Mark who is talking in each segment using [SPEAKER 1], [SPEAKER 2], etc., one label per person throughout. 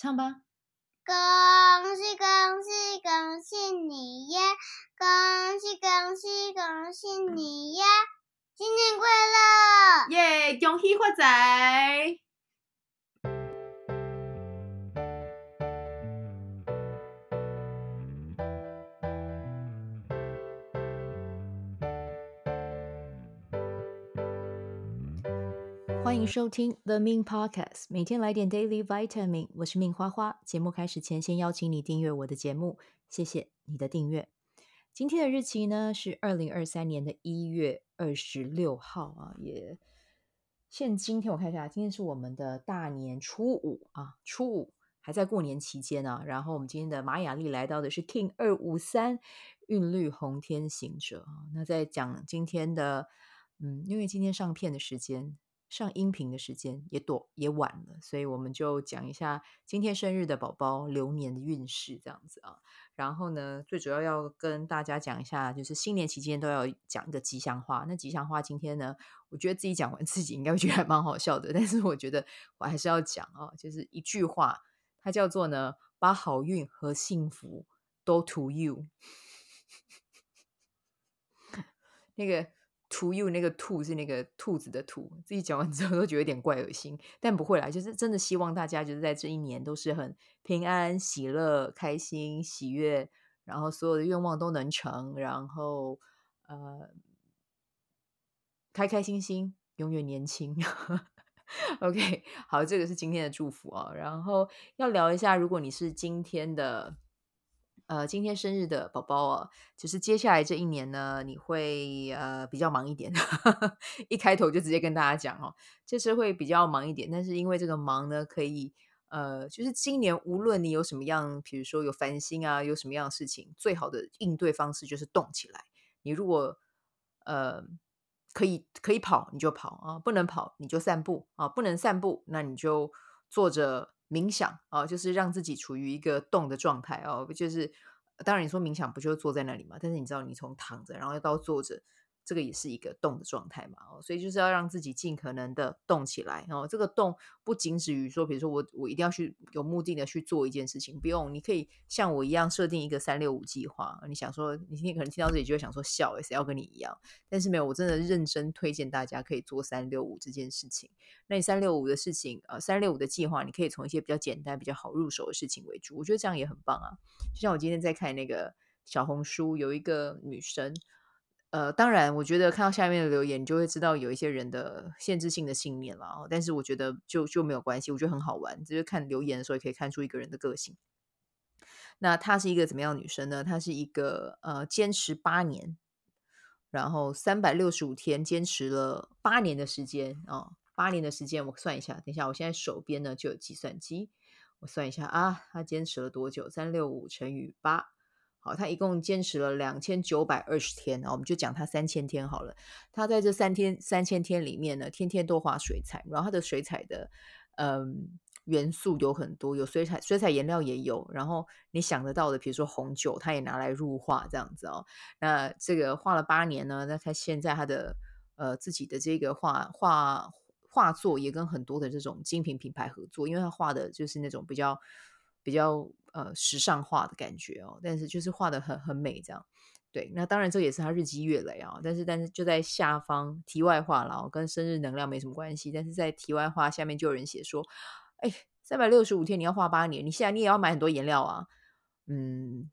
[SPEAKER 1] 唱吧。
[SPEAKER 2] 恭喜恭喜恭喜你呀！恭喜恭喜恭喜你呀！新年快乐！
[SPEAKER 1] 耶！恭喜发财！迎收听 The Min Podcast，每天来点 Daily Vitamin。我是花花。节目开始前，先邀请你订阅我的节目，谢谢你的订阅。今天的日期呢是二零二三年的一月二十六号啊，也现今天我看一下，今天是我们的大年初五啊，初五还在过年期间呢、啊。然后我们今天的玛雅历来到的是 King 二五三韵律红天行者啊。那在讲今天的，嗯，因为今天上片的时间。上音频的时间也多也晚了，所以我们就讲一下今天生日的宝宝流年的运势这样子啊。然后呢，最主要要跟大家讲一下，就是新年期间都要讲一个吉祥话。那吉祥话今天呢，我觉得自己讲完 自己应该会觉得还蛮好笑的，但是我觉得我还是要讲啊，就是一句话，它叫做呢，把好运和幸福都 to you。那个。To you 那个兔是那个兔子的兔，自己讲完之后都觉得有点怪恶心，但不会啦，就是真的希望大家就是在这一年都是很平安、喜乐、开心、喜悦，然后所有的愿望都能成，然后呃开开心心，永远年轻。OK，好，这个是今天的祝福啊，然后要聊一下，如果你是今天的。呃，今天生日的宝宝啊，就是接下来这一年呢，你会呃比较忙一点。一开头就直接跟大家讲哦，就是会比较忙一点。但是因为这个忙呢，可以呃，就是今年无论你有什么样，比如说有烦心啊，有什么样的事情，最好的应对方式就是动起来。你如果呃可以可以跑，你就跑啊；不能跑，你就散步啊；不能散步，那你就坐着。冥想啊，就是让自己处于一个动的状态哦，就是当然你说冥想不就坐在那里嘛？但是你知道，你从躺着然后到坐着。这个也是一个动的状态嘛，哦，所以就是要让自己尽可能的动起来哦。这个动不仅止于说，比如说我我一定要去有目的的去做一件事情，不用，你可以像我一样设定一个三六五计划。你想说，你今天可能听到这里就会想说笑，谁要跟你一样？但是没有，我真的认真推荐大家可以做三六五这件事情。那你三六五的事情，呃，三六五的计划，你可以从一些比较简单、比较好入手的事情为主。我觉得这样也很棒啊。就像我今天在看那个小红书，有一个女生。呃，当然，我觉得看到下面的留言，你就会知道有一些人的限制性的信念了。但是我觉得就就没有关系，我觉得很好玩。就是看留言的时候，也可以看出一个人的个性。那她是一个怎么样的女生呢？她是一个呃，坚持八年，然后三百六十五天，坚持了八年的时间啊，哦，八年的时间，我算一下。等一下，我现在手边呢就有计算机，我算一下啊，她坚持了多久？三六五乘以八。好，他一共坚持了两千九百二十天，然后我们就讲他三千天好了。他在这三天三千天里面呢，天天都画水彩，然后他的水彩的嗯元素有很多，有水彩水彩颜料也有，然后你想得到的，比如说红酒，他也拿来入画这样子哦。那这个画了八年呢，那他现在他的呃自己的这个画画画作也跟很多的这种精品品牌合作，因为他画的就是那种比较。比较呃时尚化的感觉哦，但是就是画得很很美这样，对，那当然这也是他日积月累啊，但是但是就在下方题外话了，跟生日能量没什么关系，但是在题外话下面就有人写说，哎，三百六十五天你要画八年，你现在你也要买很多颜料啊，嗯，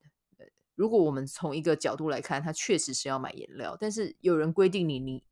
[SPEAKER 1] 如果我们从一个角度来看，他确实是要买颜料，但是有人规定你你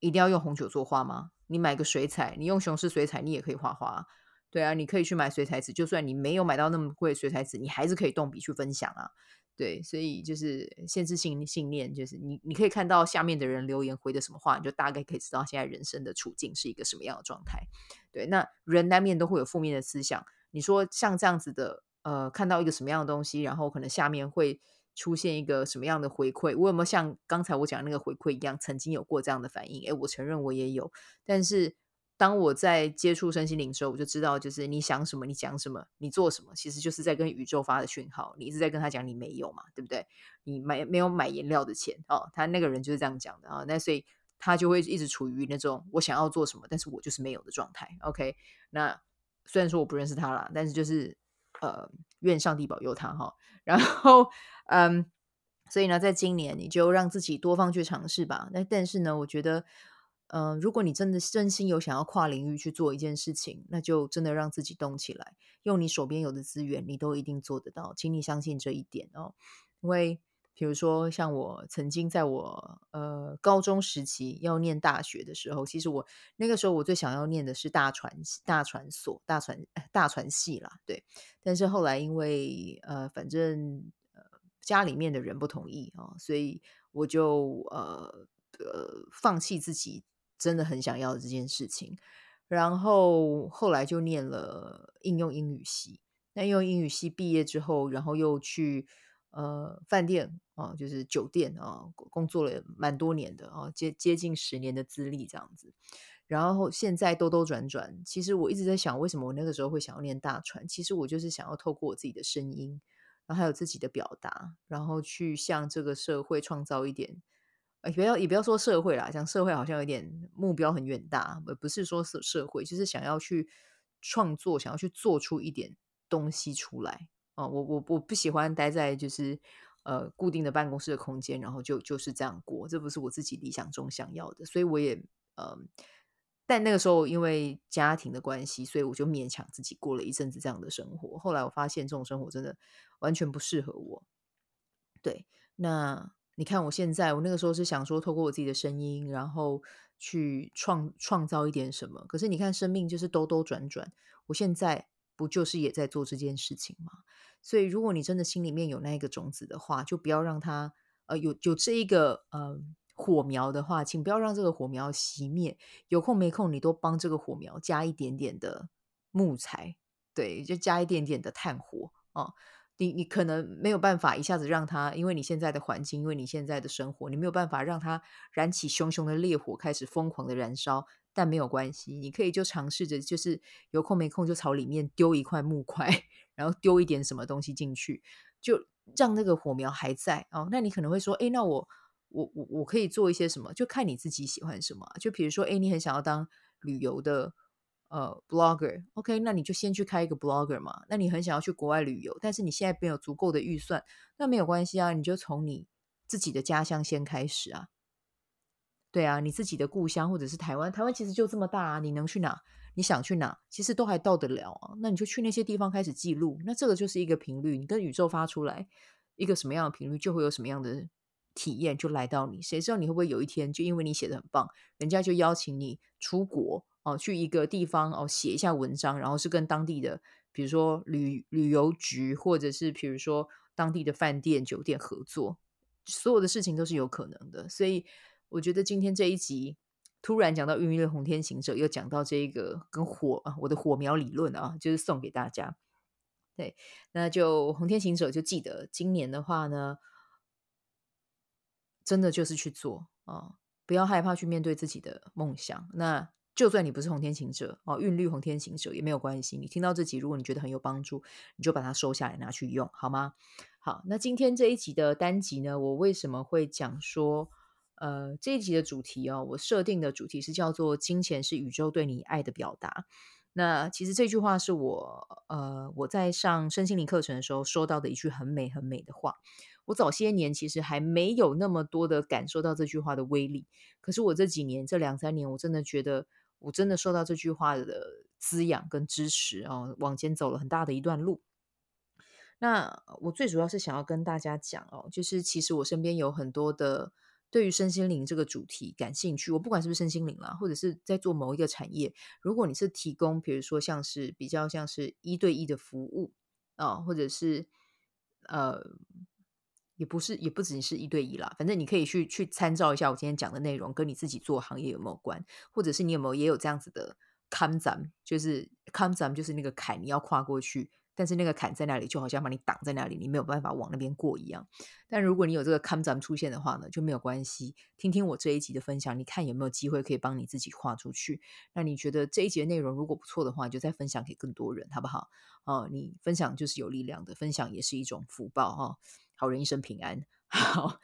[SPEAKER 1] 一定要用红酒作画吗？你买个水彩，你用雄狮水彩，你也可以画画。对啊，你可以去买水彩纸，就算你没有买到那么贵的水彩纸，你还是可以动笔去分享啊。对，所以就是限制性信念，就是你你可以看到下面的人留言回的什么话，你就大概可以知道现在人生的处境是一个什么样的状态。对，那人难免都会有负面的思想。你说像这样子的，呃，看到一个什么样的东西，然后可能下面会出现一个什么样的回馈？我有没有像刚才我讲的那个回馈一样，曾经有过这样的反应？诶，我承认我也有，但是。当我在接触身心灵的时候，我就知道，就是你想什么，你讲什么，你做什么，其实就是在跟宇宙发的讯号。你一直在跟他讲，你没有嘛，对不对？你买没有买颜料的钱哦，他那个人就是这样讲的啊。那所以他就会一直处于那种我想要做什么，但是我就是没有的状态。OK，那虽然说我不认识他啦，但是就是呃，愿上帝保佑他哈。然后嗯，所以呢，在今年你就让自己多方去尝试吧。那但是呢，我觉得。嗯、如果你真的真心有想要跨领域去做一件事情，那就真的让自己动起来，用你手边有的资源，你都一定做得到，请你相信这一点哦。因为比如说，像我曾经在我呃高中时期要念大学的时候，其实我那个时候我最想要念的是大传大传所大传大传系啦，对。但是后来因为呃反正呃家里面的人不同意啊、哦，所以我就呃呃放弃自己。真的很想要这件事情，然后后来就念了应用英语系。那应用英语系毕业之后，然后又去呃饭店啊，就是酒店啊，工作了蛮多年的啊，接接近十年的资历这样子。然后现在兜兜转转，其实我一直在想，为什么我那个时候会想要念大传？其实我就是想要透过我自己的声音，然后还有自己的表达，然后去向这个社会创造一点。也不要也不要说社会啦，讲社会好像有点目标很远大，而不是说社社会，就是想要去创作，想要去做出一点东西出来啊！我我我不喜欢待在就是呃固定的办公室的空间，然后就就是这样过，这不是我自己理想中想要的，所以我也呃，但那个时候因为家庭的关系，所以我就勉强自己过了一阵子这样的生活。后来我发现这种生活真的完全不适合我。对，那。你看，我现在，我那个时候是想说，透过我自己的声音，然后去创创造一点什么。可是你看，生命就是兜兜转转，我现在不就是也在做这件事情吗？所以，如果你真的心里面有那一个种子的话，就不要让它呃有有这一个呃火苗的话，请不要让这个火苗熄灭。有空没空，你都帮这个火苗加一点点的木材，对，就加一点点的炭火啊。你你可能没有办法一下子让它，因为你现在的环境，因为你现在的生活，你没有办法让它燃起熊熊的烈火，开始疯狂的燃烧。但没有关系，你可以就尝试着，就是有空没空就朝里面丢一块木块，然后丢一点什么东西进去，就让那个火苗还在哦。那你可能会说，诶，那我我我我可以做一些什么？就看你自己喜欢什么。就比如说，诶，你很想要当旅游的。呃，blogger，OK，那你就先去开一个 blogger 嘛。那你很想要去国外旅游，但是你现在没有足够的预算，那没有关系啊，你就从你自己的家乡先开始啊。对啊，你自己的故乡或者是台湾，台湾其实就这么大啊，你能去哪？你想去哪？其实都还到得了啊。那你就去那些地方开始记录，那这个就是一个频率，你跟宇宙发出来一个什么样的频率，就会有什么样的体验就来到你。谁知道你会不会有一天，就因为你写得很棒，人家就邀请你出国。哦，去一个地方哦，写一下文章，然后是跟当地的，比如说旅旅游局，或者是比如说当地的饭店、酒店合作，所有的事情都是有可能的。所以我觉得今天这一集突然讲到韵律的红天行者，又讲到这个跟火啊，我的火苗理论啊，就是送给大家。对，那就红天行者就记得今年的话呢，真的就是去做啊，不要害怕去面对自己的梦想。那就算你不是红天行者哦，韵律红天行者也没有关系。你听到这集，如果你觉得很有帮助，你就把它收下来拿去用，好吗？好，那今天这一集的单集呢，我为什么会讲说，呃，这一集的主题哦，我设定的主题是叫做“金钱是宇宙对你爱的表达”。那其实这句话是我呃我在上身心灵课程的时候收到的一句很美很美的话。我早些年其实还没有那么多的感受到这句话的威力，可是我这几年这两三年，我真的觉得。我真的受到这句话的滋养跟支持啊，往前走了很大的一段路。那我最主要是想要跟大家讲哦，就是其实我身边有很多的对于身心灵这个主题感兴趣，我不管是不是身心灵啦，或者是在做某一个产业，如果你是提供，比如说像是比较像是一对一的服务啊，或者是呃。也不是，也不仅是一对一啦。反正你可以去去参照一下我今天讲的内容，跟你自己做行业有没有关，或者是你有没有也有这样子的坎站，就是坎站就是那个坎，你要跨过去，但是那个坎在那里，就好像把你挡在那里，你没有办法往那边过一样。但如果你有这个坎站出现的话呢，就没有关系。听听我这一集的分享，你看有没有机会可以帮你自己跨出去。那你觉得这一集的内容如果不错的话，就再分享给更多人，好不好？哦，你分享就是有力量的，分享也是一种福报哈。好人一生平安。好，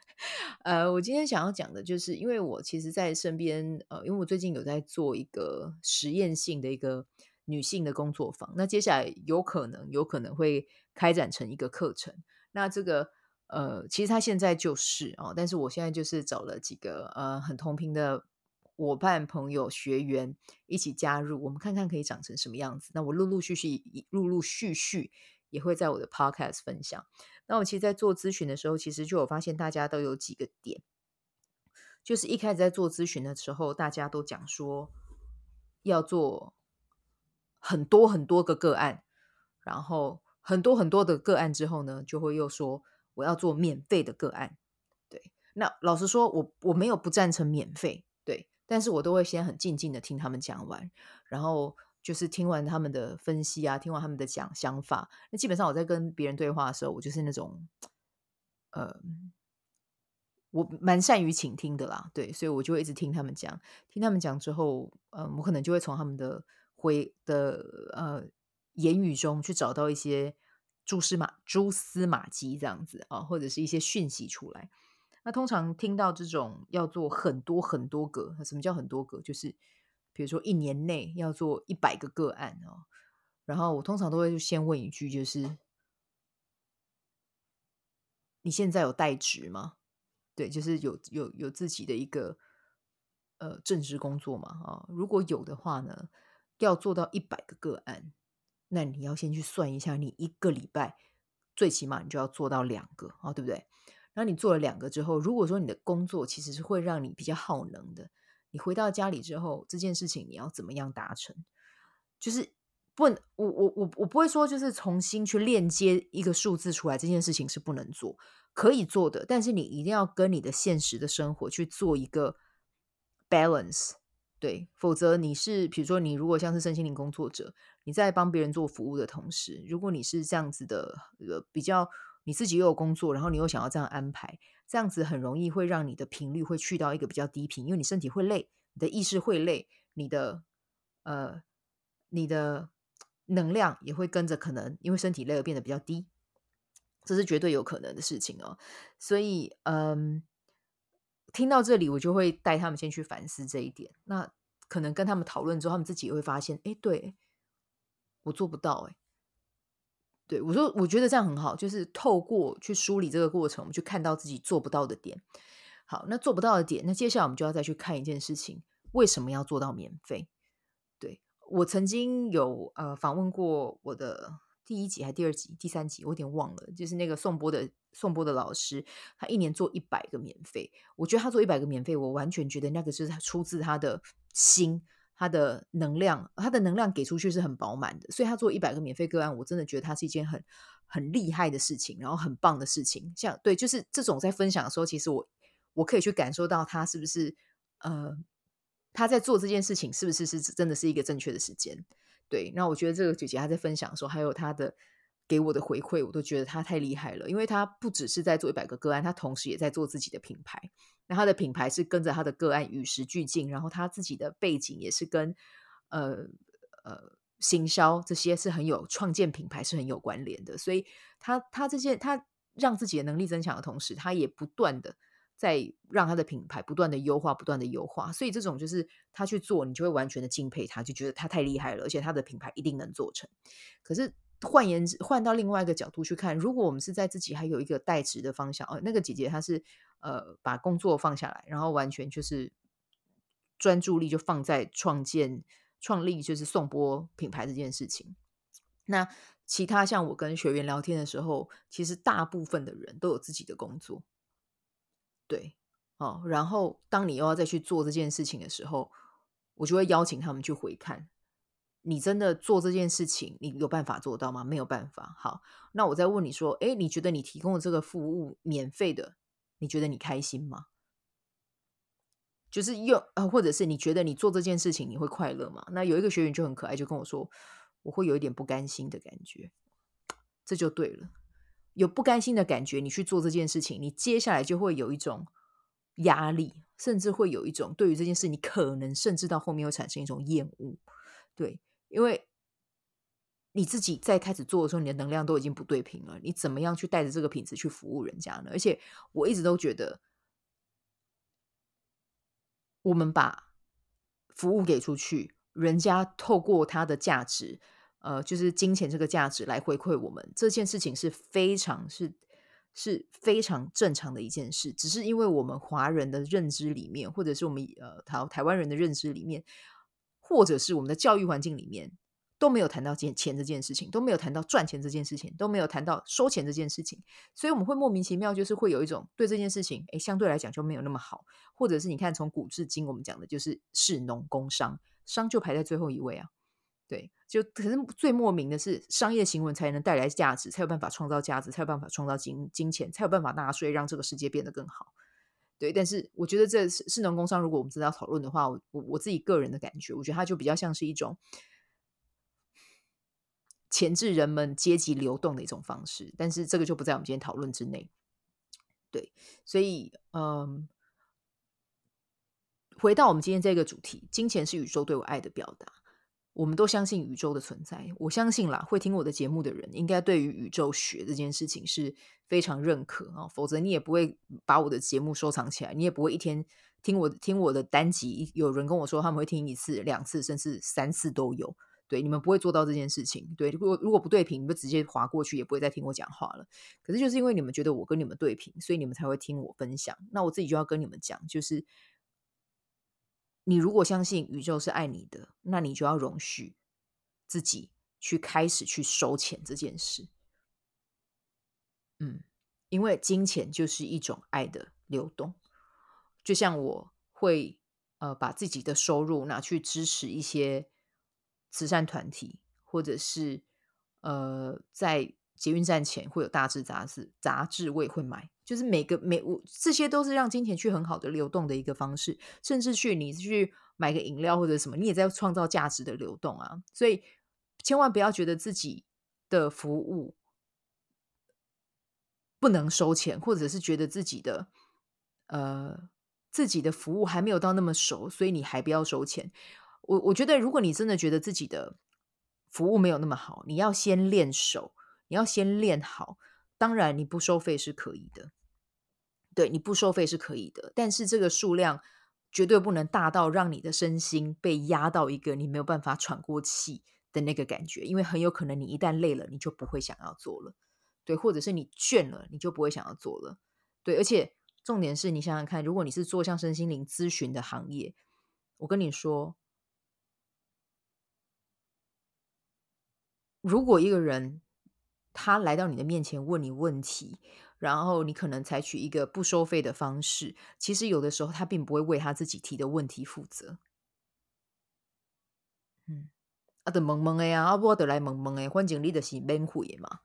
[SPEAKER 1] 呃，我今天想要讲的就是，因为我其实，在身边，呃，因为我最近有在做一个实验性的一个女性的工作坊。那接下来有可能有可能会开展成一个课程。那这个呃，其实他现在就是哦，但是我现在就是找了几个呃很同频的伙伴、朋友、学员一起加入，我们看看可以长成什么样子。那我陆陆续续、陆陆续续也会在我的 podcast 分享。那我其实，在做咨询的时候，其实就有发现大家都有几个点。就是一开始在做咨询的时候，大家都讲说要做很多很多个个案，然后很多很多的个案之后呢，就会又说我要做免费的个案。对，那老实说，我我没有不赞成免费，对，但是我都会先很静静的听他们讲完，然后就是听完他们的分析啊，听完他们的讲想法。那基本上我在跟别人对话的时候，我就是那种，呃。我蛮善于倾听的啦，对，所以我就会一直听他们讲，听他们讲之后，嗯，我可能就会从他们的回的呃言语中去找到一些蛛丝马蛛丝马迹这样子啊，或者是一些讯息出来。那通常听到这种要做很多很多个，什么叫很多个？就是比如说一年内要做一百个个案哦，然后我通常都会先问一句，就是你现在有代职吗？对，就是有有有自己的一个呃正职工作嘛啊，如果有的话呢，要做到一百个个案，那你要先去算一下，你一个礼拜最起码你就要做到两个啊，对不对？然后你做了两个之后，如果说你的工作其实是会让你比较耗能的，你回到家里之后，这件事情你要怎么样达成？就是不，我我我我不会说就是重新去链接一个数字出来，这件事情是不能做。可以做的，但是你一定要跟你的现实的生活去做一个 balance，对，否则你是，比如说你如果像是身心灵工作者，你在帮别人做服务的同时，如果你是这样子的，呃，比较你自己又有工作，然后你又想要这样安排，这样子很容易会让你的频率会去到一个比较低频，因为你身体会累，你的意识会累，你的呃，你的能量也会跟着可能因为身体累而变得比较低。这是绝对有可能的事情哦，所以嗯，听到这里，我就会带他们先去反思这一点。那可能跟他们讨论之后，他们自己也会发现，哎，对，我做不到，哎，对，我说，我觉得这样很好，就是透过去梳理这个过程，我们去看到自己做不到的点。好，那做不到的点，那接下来我们就要再去看一件事情，为什么要做到免费？对，我曾经有呃访问过我的。第一集还是第二集？第三集我有点忘了。就是那个颂钵的颂钵的老师，他一年做一百个免费。我觉得他做一百个免费，我完全觉得那个是出自他的心，他的能量，他的能量给出去是很饱满的。所以他做一百个免费个案，我真的觉得他是一件很很厉害的事情，然后很棒的事情。像对，就是这种在分享的时候，其实我我可以去感受到他是不是呃他在做这件事情是不是是真的是一个正确的时间。对，那我觉得这个姐姐她在分享的时候，还有她的给我的回馈，我都觉得他太厉害了。因为他不只是在做一百个个案，他同时也在做自己的品牌。那他的品牌是跟着他的个案与时俱进，然后他自己的背景也是跟呃呃行销这些是很有创建品牌是很有关联的。所以他他这些他让自己的能力增强的同时，他也不断的。在让他的品牌不断的优化，不断的优化，所以这种就是他去做，你就会完全的敬佩他，就觉得他太厉害了，而且他的品牌一定能做成。可是换言之，换到另外一个角度去看，如果我们是在自己还有一个代职的方向，哦，那个姐姐她是呃把工作放下来，然后完全就是专注力就放在创建、创立就是颂播品牌这件事情。那其他像我跟学员聊天的时候，其实大部分的人都有自己的工作。对，哦，然后当你又要再去做这件事情的时候，我就会邀请他们去回看，你真的做这件事情，你有办法做到吗？没有办法。好，那我再问你说，诶，你觉得你提供的这个服务免费的，你觉得你开心吗？就是用，呃，或者是你觉得你做这件事情你会快乐吗？那有一个学员就很可爱，就跟我说，我会有一点不甘心的感觉，这就对了。有不甘心的感觉，你去做这件事情，你接下来就会有一种压力，甚至会有一种对于这件事，你可能甚至到后面会产生一种厌恶。对，因为你自己在开始做的时候，你的能量都已经不对频了，你怎么样去带着这个品质去服务人家呢？而且我一直都觉得，我们把服务给出去，人家透过他的价值，呃，就是金钱这个价值来回馈我们，这件事情是非常是是非常正常的一件事。只是因为我们华人的认知里面，或者是我们呃台台湾人的认知里面，或者是我们的教育环境里面。都没有谈到钱钱这件事情，都没有谈到赚钱这件事情，都没有谈到收钱这件事情，所以我们会莫名其妙，就是会有一种对这件事情，诶，相对来讲就没有那么好，或者是你看从古至今我们讲的就是士农工商，商就排在最后一位啊，对，就可是最莫名的是商业行为才能带来价值，才有办法创造价值，才有办法创造金金钱，才有办法纳税，让这个世界变得更好，对。但是我觉得这士士农工商，如果我们真的要讨论的话，我我自己个人的感觉，我觉得它就比较像是一种。钳制人们阶级流动的一种方式，但是这个就不在我们今天讨论之内。对，所以，嗯，回到我们今天这个主题，金钱是宇宙对我爱的表达。我们都相信宇宙的存在，我相信啦，会听我的节目的人，应该对于宇宙学这件事情是非常认可啊，否则你也不会把我的节目收藏起来，你也不会一天听我听我的单集。有人跟我说他们会听一次、两次，甚至三次都有。对，你们不会做到这件事情。对，如果如果不对频，你们直接划过去，也不会再听我讲话了。可是就是因为你们觉得我跟你们对频，所以你们才会听我分享。那我自己就要跟你们讲，就是你如果相信宇宙是爱你的，那你就要容许自己去开始去收钱这件事。嗯，因为金钱就是一种爱的流动，就像我会呃把自己的收入拿去支持一些。慈善团体，或者是呃，在捷运站前会有大志杂志，杂志我也会买。就是每个每我这些都是让金钱去很好的流动的一个方式。甚至去你去买个饮料或者什么，你也在创造价值的流动啊。所以千万不要觉得自己的服务不能收钱，或者是觉得自己的呃自己的服务还没有到那么熟，所以你还不要收钱。我我觉得，如果你真的觉得自己的服务没有那么好，你要先练手，你要先练好。当然，你不收费是可以的，对，你不收费是可以的，但是这个数量绝对不能大到让你的身心被压到一个你没有办法喘过气的那个感觉，因为很有可能你一旦累了，你就不会想要做了，对，或者是你倦了，你就不会想要做了，对，而且重点是你想想看，如果你是做像身心灵咨询的行业，我跟你说。如果一个人他来到你的面前问你问题，然后你可能采取一个不收费的方式，其实有的时候他并不会为他自己提的问题负责。嗯，啊，得萌萌的呀，啊，不得来懵懵的，反正你的是免费嘛。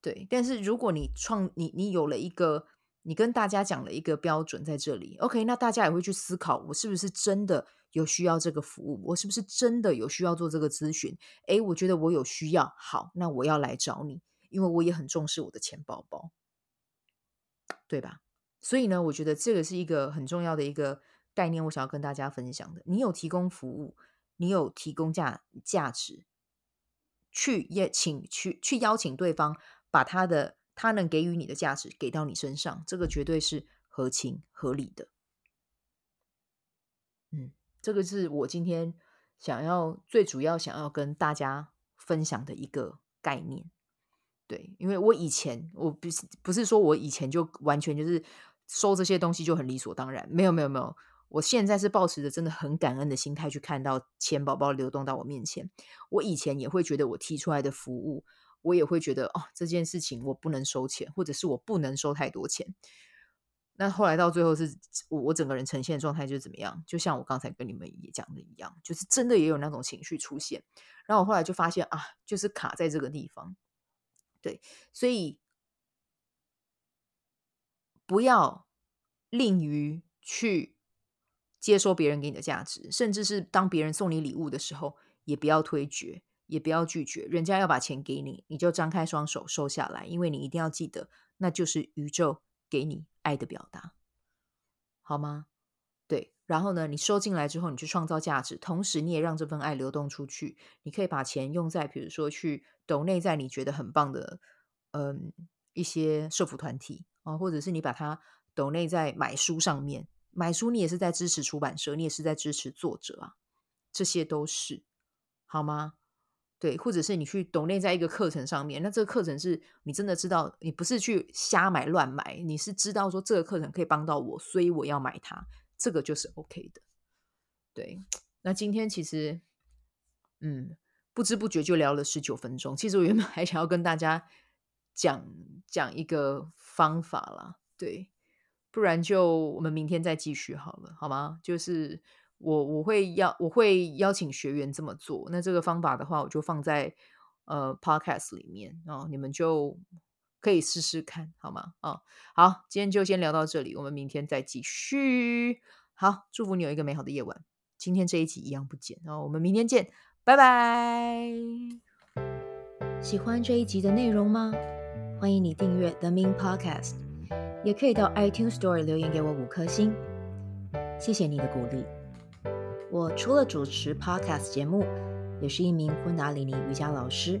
[SPEAKER 1] 对，但是如果你创你你有了一个。你跟大家讲了一个标准在这里，OK，那大家也会去思考，我是不是真的有需要这个服务？我是不是真的有需要做这个咨询？诶，我觉得我有需要，好，那我要来找你，因为我也很重视我的钱包包，对吧？所以呢，我觉得这个是一个很重要的一个概念，我想要跟大家分享的。你有提供服务，你有提供价价值，去邀请去去邀请对方把他的。他能给予你的价值给到你身上，这个绝对是合情合理的。嗯，这个是我今天想要最主要想要跟大家分享的一个概念。对，因为我以前我不是不是说我以前就完全就是收这些东西就很理所当然，没有没有没有，我现在是抱持着真的很感恩的心态去看到钱宝宝流动到我面前。我以前也会觉得我提出来的服务。我也会觉得哦，这件事情我不能收钱，或者是我不能收太多钱。那后来到最后是我我整个人呈现状态就是怎么样？就像我刚才跟你们也讲的一样，就是真的也有那种情绪出现。然后我后来就发现啊，就是卡在这个地方。对，所以不要吝于去接收别人给你的价值，甚至是当别人送你礼物的时候，也不要推却。也不要拒绝，人家要把钱给你，你就张开双手收下来，因为你一定要记得，那就是宇宙给你爱的表达，好吗？对，然后呢，你收进来之后，你去创造价值，同时你也让这份爱流动出去。你可以把钱用在，比如说去抖内在你觉得很棒的，嗯，一些社福团体啊，或者是你把它抖内在买书上面，买书你也是在支持出版社，你也是在支持作者啊。这些都是好吗？对，或者是你去抖内在一个课程上面，那这个课程是你真的知道，你不是去瞎买乱买，你是知道说这个课程可以帮到我，所以我要买它，这个就是 OK 的。对，那今天其实，嗯，不知不觉就聊了十九分钟。其实我原本 还想要跟大家讲讲一个方法啦，对，不然就我们明天再继续好了，好吗？就是。我我会邀我会邀请学员这么做，那这个方法的话，我就放在呃 podcast 里面，然后你们就可以试试看，好吗？啊，好，今天就先聊到这里，我们明天再继续。好，祝福你有一个美好的夜晚。今天这一集一样不剪，然后我们明天见，拜拜。喜欢这一集的内容吗？欢迎你订阅 The Min Podcast，也可以到 iTunes Store 留言给我五颗星，谢谢你的鼓励。我除了主持 Podcast 节目，也是一名昆达里尼瑜伽老师。